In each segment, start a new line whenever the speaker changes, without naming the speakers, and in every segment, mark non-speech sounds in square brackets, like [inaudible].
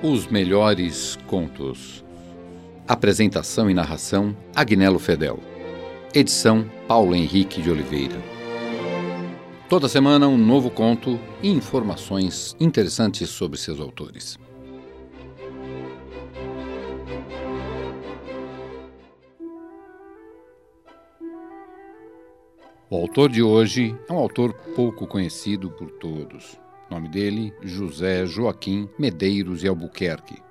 Os melhores contos. Apresentação e narração: Agnello Fedel. Edição: Paulo Henrique de Oliveira. Toda semana um novo conto e informações interessantes sobre seus autores. O autor de hoje é um autor pouco conhecido por todos. Nome dele, José Joaquim Medeiros e Albuquerque.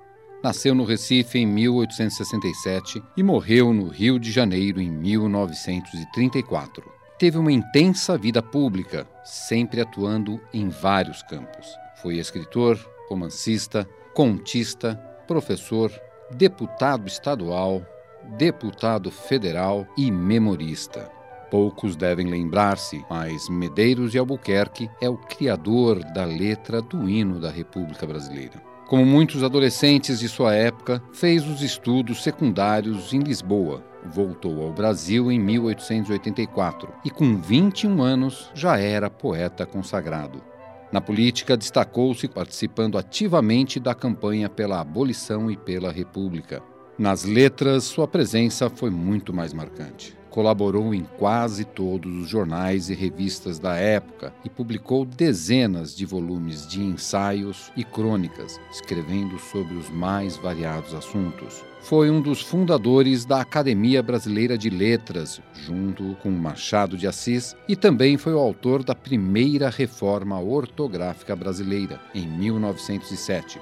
Nasceu no Recife em 1867 e morreu no Rio de Janeiro em 1934. Teve uma intensa vida pública, sempre atuando em vários campos. Foi escritor, romancista, contista, professor, deputado estadual, deputado federal e memorista. Poucos devem lembrar-se, mas Medeiros de Albuquerque é o criador da letra do hino da República Brasileira. Como muitos adolescentes de sua época, fez os estudos secundários em Lisboa. Voltou ao Brasil em 1884 e, com 21 anos, já era poeta consagrado. Na política, destacou-se participando ativamente da campanha pela abolição e pela República. Nas letras, sua presença foi muito mais marcante. Colaborou em quase todos os jornais e revistas da época e publicou dezenas de volumes de ensaios e crônicas, escrevendo sobre os mais variados assuntos. Foi um dos fundadores da Academia Brasileira de Letras, junto com Machado de Assis, e também foi o autor da primeira reforma ortográfica brasileira, em 1907.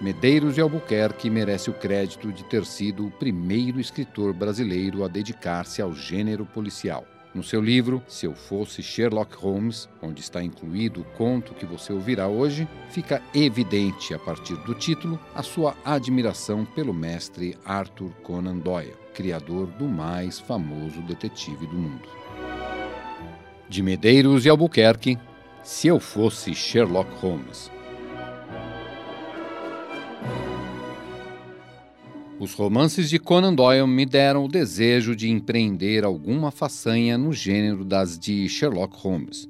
Medeiros de Albuquerque merece o crédito de ter sido o primeiro escritor brasileiro a dedicar-se ao gênero policial. No seu livro Se Eu Fosse Sherlock Holmes, onde está incluído o conto que você ouvirá hoje, fica evidente, a partir do título, a sua admiração pelo mestre Arthur Conan Doyle, criador do mais famoso detetive do mundo. De Medeiros de Albuquerque, Se Eu Fosse Sherlock Holmes. Os romances de Conan Doyle me deram o desejo de empreender alguma façanha no gênero das de Sherlock Holmes.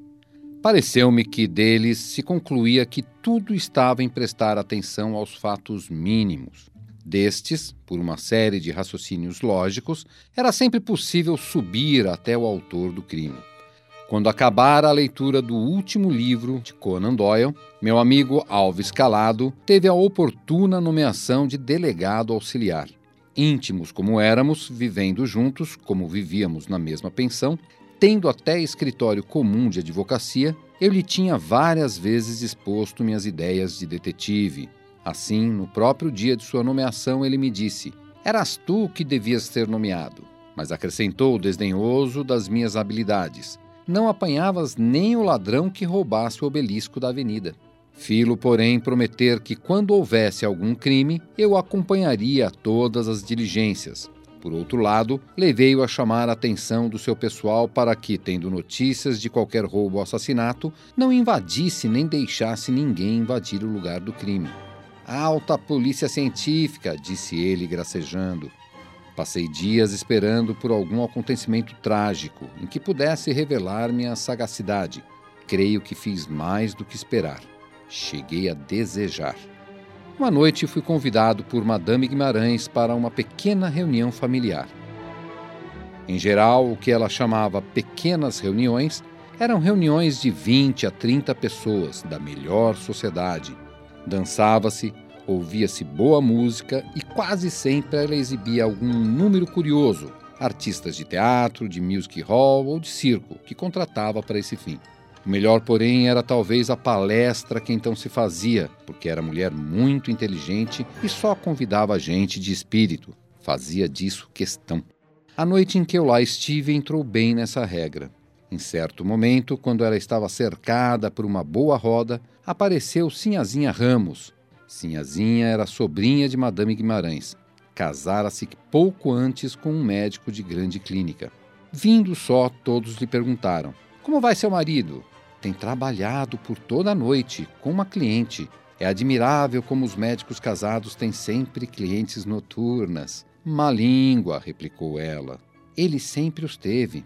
Pareceu-me que deles se concluía que tudo estava em prestar atenção aos fatos mínimos. Destes, por uma série de raciocínios lógicos, era sempre possível subir até o autor do crime. Quando acabara a leitura do último livro de Conan Doyle, meu amigo Alves Calado teve a oportuna nomeação de delegado auxiliar. Íntimos como éramos, vivendo juntos, como vivíamos na mesma pensão, tendo até escritório comum de advocacia, eu lhe tinha várias vezes exposto minhas ideias de detetive. Assim, no próprio dia de sua nomeação, ele me disse: Eras tu que devias ser nomeado. Mas acrescentou desdenhoso das minhas habilidades não apanhavas nem o ladrão que roubasse o obelisco da avenida. Filo, porém, prometer que quando houvesse algum crime, eu acompanharia a todas as diligências. Por outro lado, levei-o a chamar a atenção do seu pessoal para que, tendo notícias de qualquer roubo ou assassinato, não invadisse nem deixasse ninguém invadir o lugar do crime. Alta polícia científica, disse ele, gracejando. Passei dias esperando por algum acontecimento trágico em que pudesse revelar minha sagacidade. Creio que fiz mais do que esperar. Cheguei a desejar. Uma noite fui convidado por Madame Guimarães para uma pequena reunião familiar. Em geral, o que ela chamava pequenas reuniões eram reuniões de 20 a 30 pessoas da melhor sociedade. Dançava-se, Ouvia-se boa música e quase sempre ela exibia algum número curioso, artistas de teatro, de music hall ou de circo, que contratava para esse fim. O melhor, porém, era talvez a palestra que então se fazia, porque era mulher muito inteligente e só convidava gente de espírito. Fazia disso questão. A noite em que eu lá estive entrou bem nessa regra. Em certo momento, quando ela estava cercada por uma boa roda, apareceu Sinhazinha Ramos, Sinhazinha era sobrinha de Madame Guimarães. Casara-se pouco antes com um médico de grande clínica. Vindo só, todos lhe perguntaram: Como vai seu marido? Tem trabalhado por toda a noite com uma cliente. É admirável como os médicos casados têm sempre clientes noturnas. Má língua, replicou ela. Ele sempre os teve.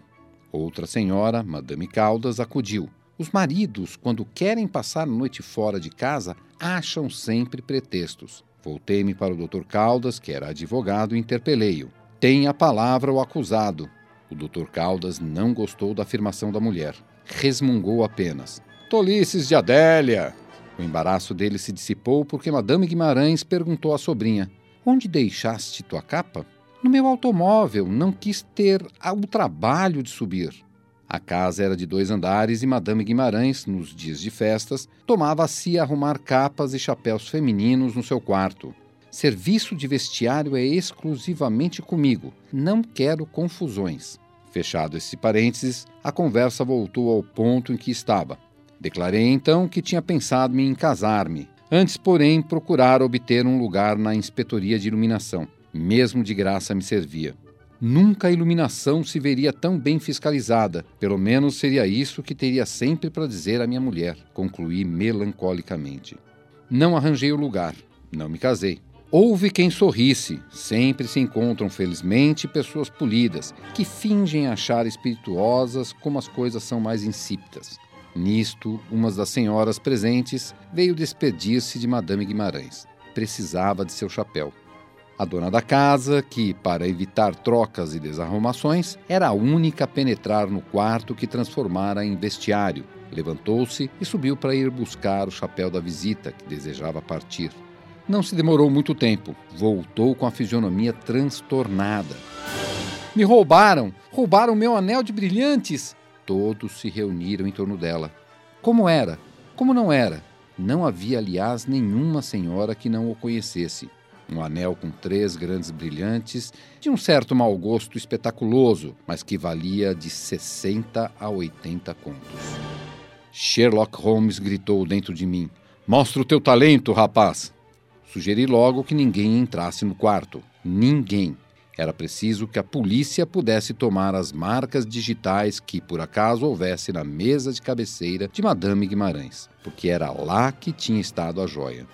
Outra senhora, Madame Caldas, acudiu. Os maridos, quando querem passar a noite fora de casa, acham sempre pretextos. Voltei-me para o Dr. Caldas, que era advogado, e interpelei-o. Tem a palavra o acusado. O Dr. Caldas não gostou da afirmação da mulher. Resmungou apenas. Tolices de Adélia! O embaraço dele se dissipou porque Madame Guimarães perguntou à sobrinha: Onde deixaste tua capa? No meu automóvel, não quis ter o trabalho de subir. A casa era de dois andares e Madame Guimarães, nos dias de festas, tomava a si arrumar capas e chapéus femininos no seu quarto. Serviço de vestiário é exclusivamente comigo. Não quero confusões. Fechado esse parênteses, a conversa voltou ao ponto em que estava. Declarei então que tinha pensado em casar-me. Antes, porém, procurar obter um lugar na inspetoria de iluminação. Mesmo de graça me servia. Nunca a iluminação se veria tão bem fiscalizada. Pelo menos seria isso que teria sempre para dizer à minha mulher, concluí melancolicamente. Não arranjei o lugar, não me casei. Houve quem sorrisse. Sempre se encontram, felizmente, pessoas polidas, que fingem achar espirituosas como as coisas são mais insípidas. Nisto, uma das senhoras presentes veio despedir-se de Madame Guimarães. Precisava de seu chapéu. A dona da casa, que, para evitar trocas e desarrumações, era a única a penetrar no quarto que transformara em vestiário, levantou-se e subiu para ir buscar o chapéu da visita, que desejava partir. Não se demorou muito tempo. Voltou com a fisionomia transtornada. Me roubaram! Roubaram meu anel de brilhantes! Todos se reuniram em torno dela. Como era? Como não era? Não havia, aliás, nenhuma senhora que não o conhecesse. Um anel com três grandes brilhantes, de um certo mau gosto espetaculoso, mas que valia de 60 a 80 contos. Sherlock Holmes gritou dentro de mim: Mostra o teu talento, rapaz! Sugeri logo que ninguém entrasse no quarto. Ninguém. Era preciso que a polícia pudesse tomar as marcas digitais que, por acaso, houvesse na mesa de cabeceira de Madame Guimarães, porque era lá que tinha estado a joia.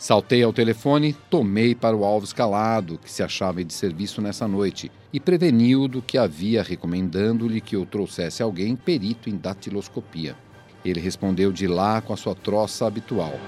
Saltei ao telefone, tomei para o alvo escalado, que se achava de serviço nessa noite, e preveni-o do que havia, recomendando-lhe que eu trouxesse alguém perito em datiloscopia. Ele respondeu de lá com a sua troça habitual.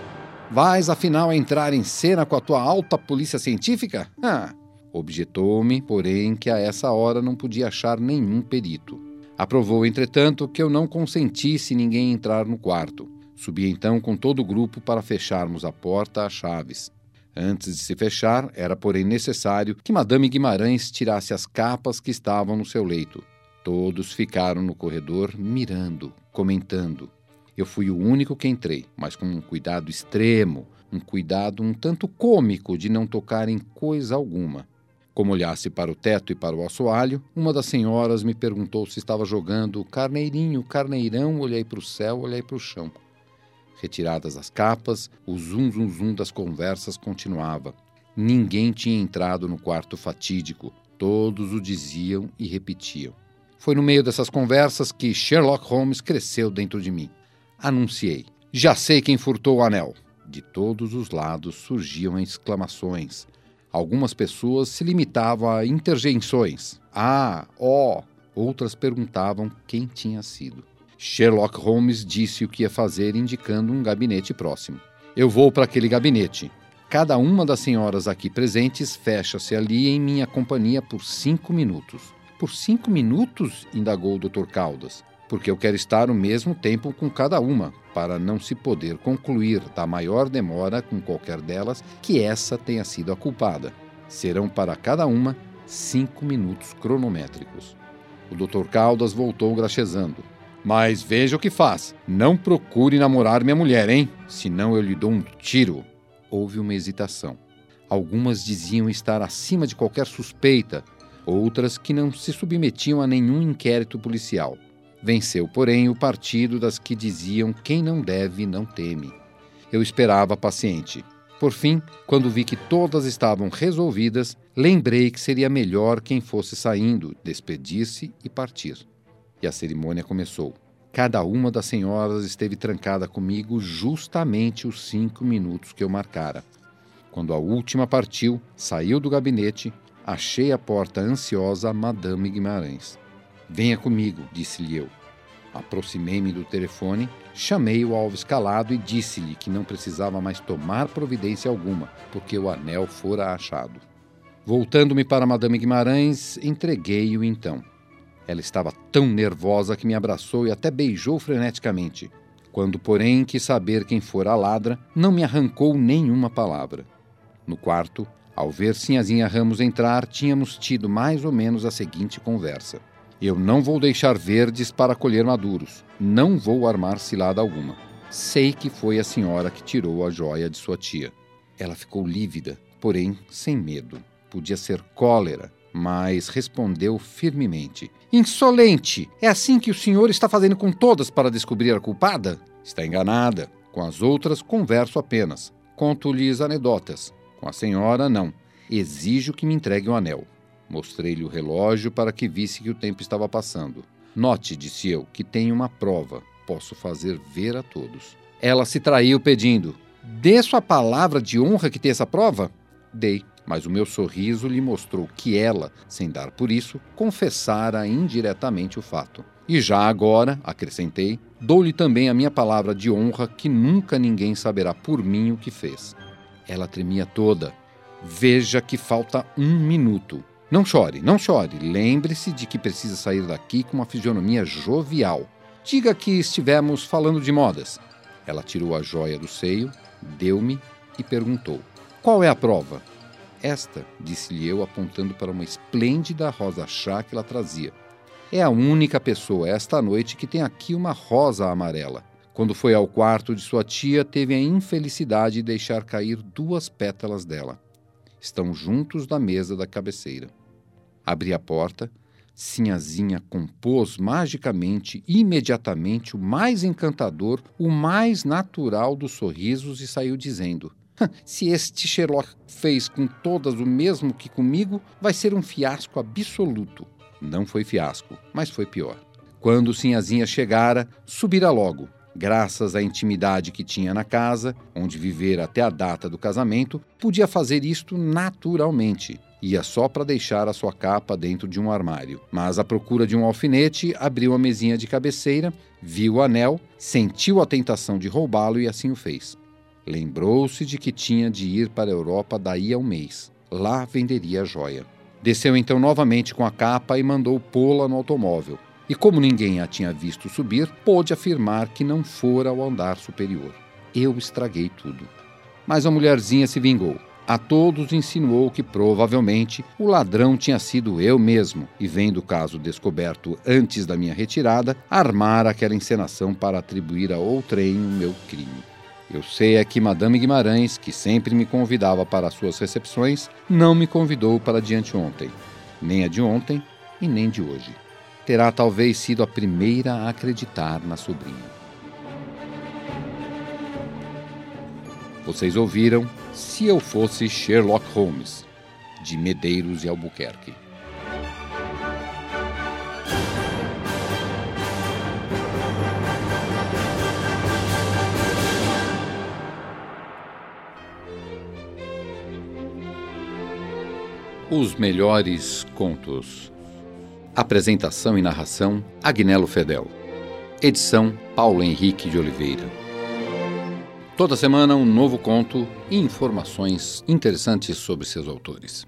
Vais, afinal, entrar em cena com a tua alta polícia científica? Ah, Objetou-me, porém, que a essa hora não podia achar nenhum perito. Aprovou, entretanto, que eu não consentisse ninguém entrar no quarto. Subi então com todo o grupo para fecharmos a porta às chaves. Antes de se fechar, era, porém, necessário que Madame Guimarães tirasse as capas que estavam no seu leito. Todos ficaram no corredor mirando, comentando. Eu fui o único que entrei, mas com um cuidado extremo, um cuidado um tanto cômico de não tocar em coisa alguma. Como olhasse para o teto e para o assoalho, uma das senhoras me perguntou se estava jogando carneirinho, carneirão, olhei para o céu, olhei para o chão. Retiradas as capas, o zum zum zum das conversas continuava. Ninguém tinha entrado no quarto fatídico, todos o diziam e repetiam. Foi no meio dessas conversas que Sherlock Holmes cresceu dentro de mim. Anunciei: Já sei quem furtou o anel. De todos os lados surgiam exclamações. Algumas pessoas se limitavam a interjeições. Ah, ó. Oh. Outras perguntavam quem tinha sido. Sherlock Holmes disse o que ia fazer, indicando um gabinete próximo. Eu vou para aquele gabinete. Cada uma das senhoras aqui presentes fecha-se ali em minha companhia por cinco minutos. Por cinco minutos? indagou o Dr. Caldas porque eu quero estar o mesmo tempo com cada uma, para não se poder concluir da maior demora com qualquer delas que essa tenha sido a culpada. Serão para cada uma cinco minutos cronométricos. O Dr. Caldas voltou graxezando. Mas veja o que faz. Não procure namorar minha mulher, hein? Senão eu lhe dou um tiro. Houve uma hesitação. Algumas diziam estar acima de qualquer suspeita, outras que não se submetiam a nenhum inquérito policial. Venceu, porém, o partido das que diziam quem não deve não teme. Eu esperava paciente. Por fim, quando vi que todas estavam resolvidas, lembrei que seria melhor quem fosse saindo, despedir-se e partir. E a cerimônia começou. Cada uma das senhoras esteve trancada comigo justamente os cinco minutos que eu marcara. Quando a última partiu, saiu do gabinete, achei a porta ansiosa a Madame Guimarães. Venha comigo, disse-lhe eu. Aproximei-me do telefone, chamei o alvo escalado e disse-lhe que não precisava mais tomar providência alguma, porque o anel fora achado. Voltando-me para Madame Guimarães, entreguei-o então. Ela estava tão nervosa que me abraçou e até beijou freneticamente. Quando, porém, quis saber quem fora a ladra, não me arrancou nenhuma palavra. No quarto, ao ver Sinhazinha Ramos entrar, tínhamos tido mais ou menos a seguinte conversa. Eu não vou deixar verdes para colher maduros. Não vou armar cilada alguma. Sei que foi a senhora que tirou a joia de sua tia. Ela ficou lívida, porém sem medo podia ser cólera, mas respondeu firmemente: Insolente! É assim que o senhor está fazendo com todas para descobrir a culpada? Está enganada. Com as outras, converso apenas. Conto-lhes anedotas. Com a senhora, não. Exijo que me entregue o um anel. Mostrei-lhe o relógio para que visse que o tempo estava passando. Note, disse eu, que tenho uma prova. Posso fazer ver a todos. Ela se traiu pedindo: Dê sua palavra de honra que tem essa prova? Dei mas o meu sorriso lhe mostrou que ela, sem dar por isso, confessara indiretamente o fato. E já agora, acrescentei, dou-lhe também a minha palavra de honra que nunca ninguém saberá por mim o que fez. Ela tremia toda. Veja que falta um minuto. Não chore, não chore. Lembre-se de que precisa sair daqui com uma fisionomia jovial. Diga que estivemos falando de modas. Ela tirou a joia do seio, deu-me e perguntou: Qual é a prova? Esta, disse-lhe eu, apontando para uma esplêndida rosa chá que ela trazia. É a única pessoa esta noite que tem aqui uma rosa amarela. Quando foi ao quarto de sua tia, teve a infelicidade de deixar cair duas pétalas dela. Estão juntos na mesa da cabeceira. Abri a porta. Sinhazinha compôs magicamente, imediatamente, o mais encantador, o mais natural dos sorrisos e saiu dizendo: [laughs] Se este Sherlock fez com todas o mesmo que comigo, vai ser um fiasco absoluto. Não foi fiasco, mas foi pior. Quando Sinhazinha chegara, subira logo. Graças à intimidade que tinha na casa, onde vivera até a data do casamento, podia fazer isto naturalmente. Ia só para deixar a sua capa dentro de um armário. Mas, à procura de um alfinete, abriu a mesinha de cabeceira, viu o anel, sentiu a tentação de roubá-lo e assim o fez. Lembrou-se de que tinha de ir para a Europa daí a um mês. Lá venderia a joia. Desceu então novamente com a capa e mandou pô-la no automóvel. E como ninguém a tinha visto subir, pôde afirmar que não fora ao andar superior. Eu estraguei tudo. Mas a mulherzinha se vingou. A todos insinuou que provavelmente o ladrão tinha sido eu mesmo e, vendo o caso descoberto antes da minha retirada, armar aquela encenação para atribuir a outrem o meu crime. Eu sei é que Madame Guimarães, que sempre me convidava para suas recepções, não me convidou para de anteontem, nem a de ontem e nem de hoje. Terá talvez sido a primeira a acreditar na sobrinha. Vocês ouviram Se Eu Fosse Sherlock Holmes, de Medeiros e Albuquerque. Os melhores contos. Apresentação e narração: Agnello Fedel. Edição: Paulo Henrique de Oliveira. Toda semana um novo conto e informações interessantes sobre seus autores.